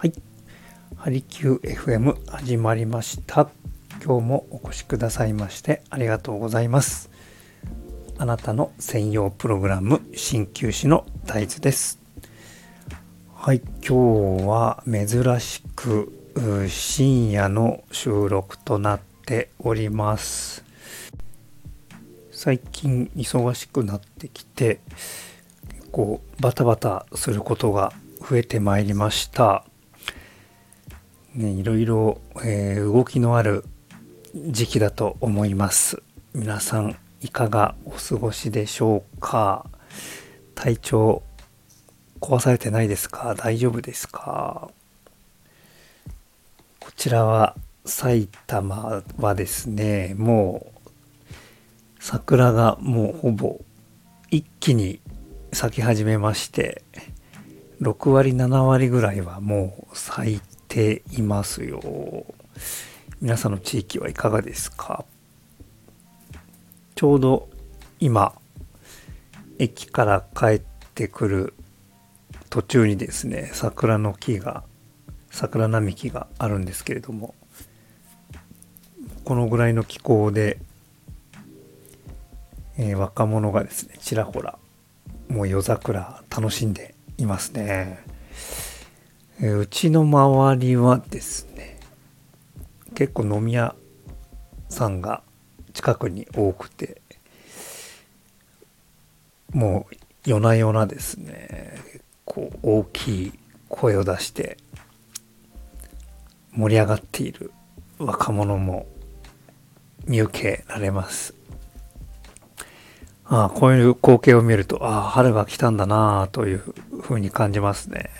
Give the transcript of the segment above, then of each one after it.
はい。ハリキュー FM 始まりました。今日もお越しくださいましてありがとうございます。あなたの専用プログラム鍼灸師の大豆です。はい、今日は珍しく深夜の収録となっております。最近忙しくなってきて結構バタバタすることが増えてまいりました。ね、いろいろ、えー動きのある時期だと思います。皆さんいかがお過ごしでしょうか？体調壊されてないですか？大丈夫ですか？こちらは埼玉はですねもう桜がもうほぼ一気に咲き始めまして6割7割ぐらいはもう咲いていますよ。皆さんの地域はいかがですか？ちょうど今駅から帰ってくる途中にですね桜の木が桜並木があるんですけれどもこのぐらいの気候で、えー若者がですねちらほらもう夜桜楽しんでいますね、えうちの周りはですね結構飲み屋さんが近くに多くてもう夜な夜なですね結構大きい声を出して盛り上がっている若者も見受けられます。ああこういう光景を見るとああ春が来たんだなあというふうに感じますね。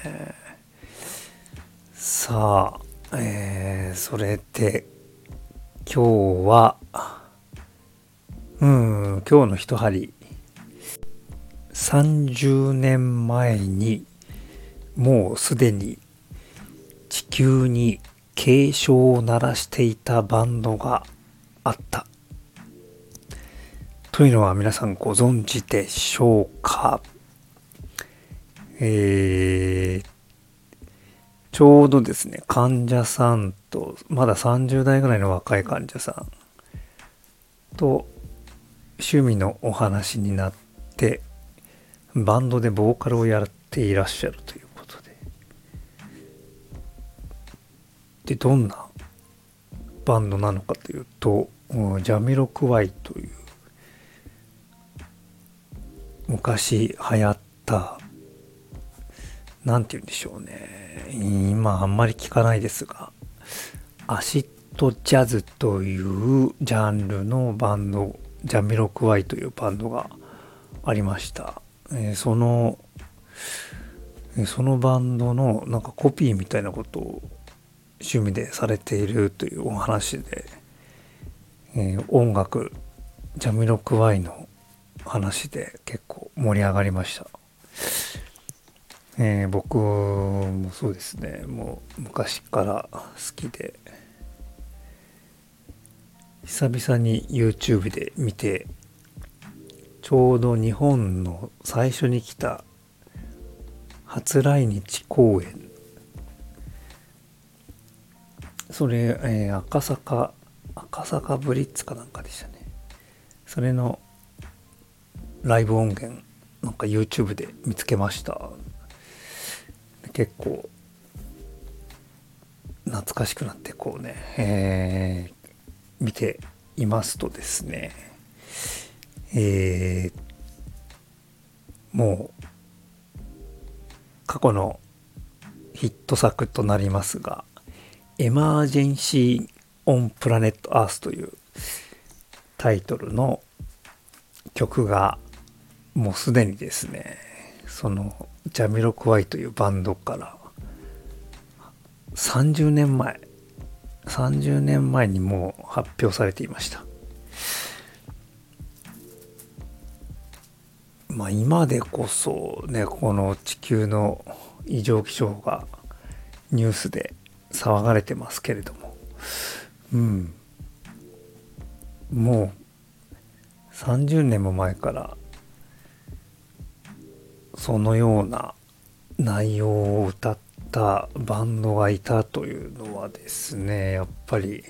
さあ、えー、それで今日はうん今日の一針。30年前にもうすでに地球に警鐘を鳴らしていたバンドがあった。というのは皆さんご存知でしょうか？えー、ちょうどですね患者さんとまだ30代ぐらいの若い患者さんと趣味のお話になってバンドでボーカルをやっていらっしゃるということで。でどんなバンドなのかというとジャミロクワイという昔流行ったなんて言うんでしょうね。今あんまり聞かないですが。アシッドジャズというジャンルのバンドジャミロクワイというバンドがありました、えそのそのバンドのなんかコピーみたいなことを趣味でされているというお話で、えー音楽ジャミロクワイの話で結構盛り上がりました、えー僕もそうですね。もう昔から好きで。久々に YouTube で見てちょうど日本の最初に来た初来日公演。それ、えー赤坂赤坂ブリッツかなんかでしたね。それのライブ音源なんか YouTube で見つけました。結構懐かしくなってこうね、えー見ていますとですねえーもう過去のヒット作となりますが「エマージェンシー・オン・プラネット・アース」というタイトルの曲がもうすでにですねそのジャミロクワイというバンドから30年前30年前にもう発表されていました。まあ今でこそねこの地球の異常気象がニュースで騒がれてますけれども。うん。もう30年も前からそのような内容を歌ったバンドがいたというのはですね、やっぱり、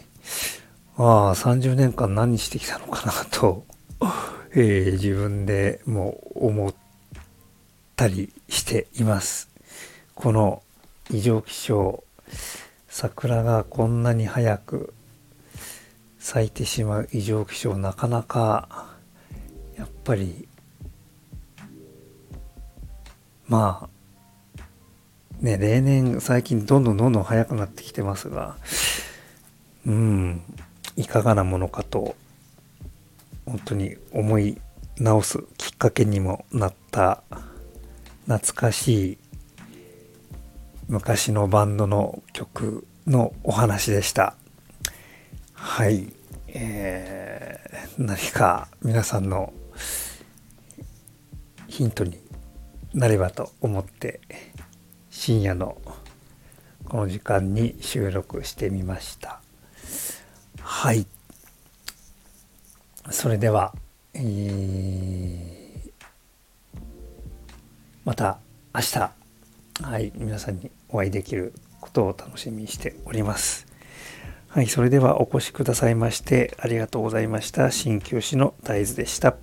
ああ、30年間何してきたのかなと、えー、自分でも思ったりしています。この異常気象、桜がこんなに早く咲いてしまう異常気象、なかなか、やっぱり、まあ、ね、例年最近どんどんどんどん早くなってきてますが、うん、いかがなものかと本当に思い直すきっかけにもなった懐かしい昔のバンドの曲のお話でした。はい。えー、何か皆さんのヒントになればと思って深夜のこの時間に収録してみました。はい。それでは、えー、また明日、はい、皆さんにお会いできることを楽しみにしております。はい、それではお越しくださいましてありがとうございました。鍼灸師の大豆でした。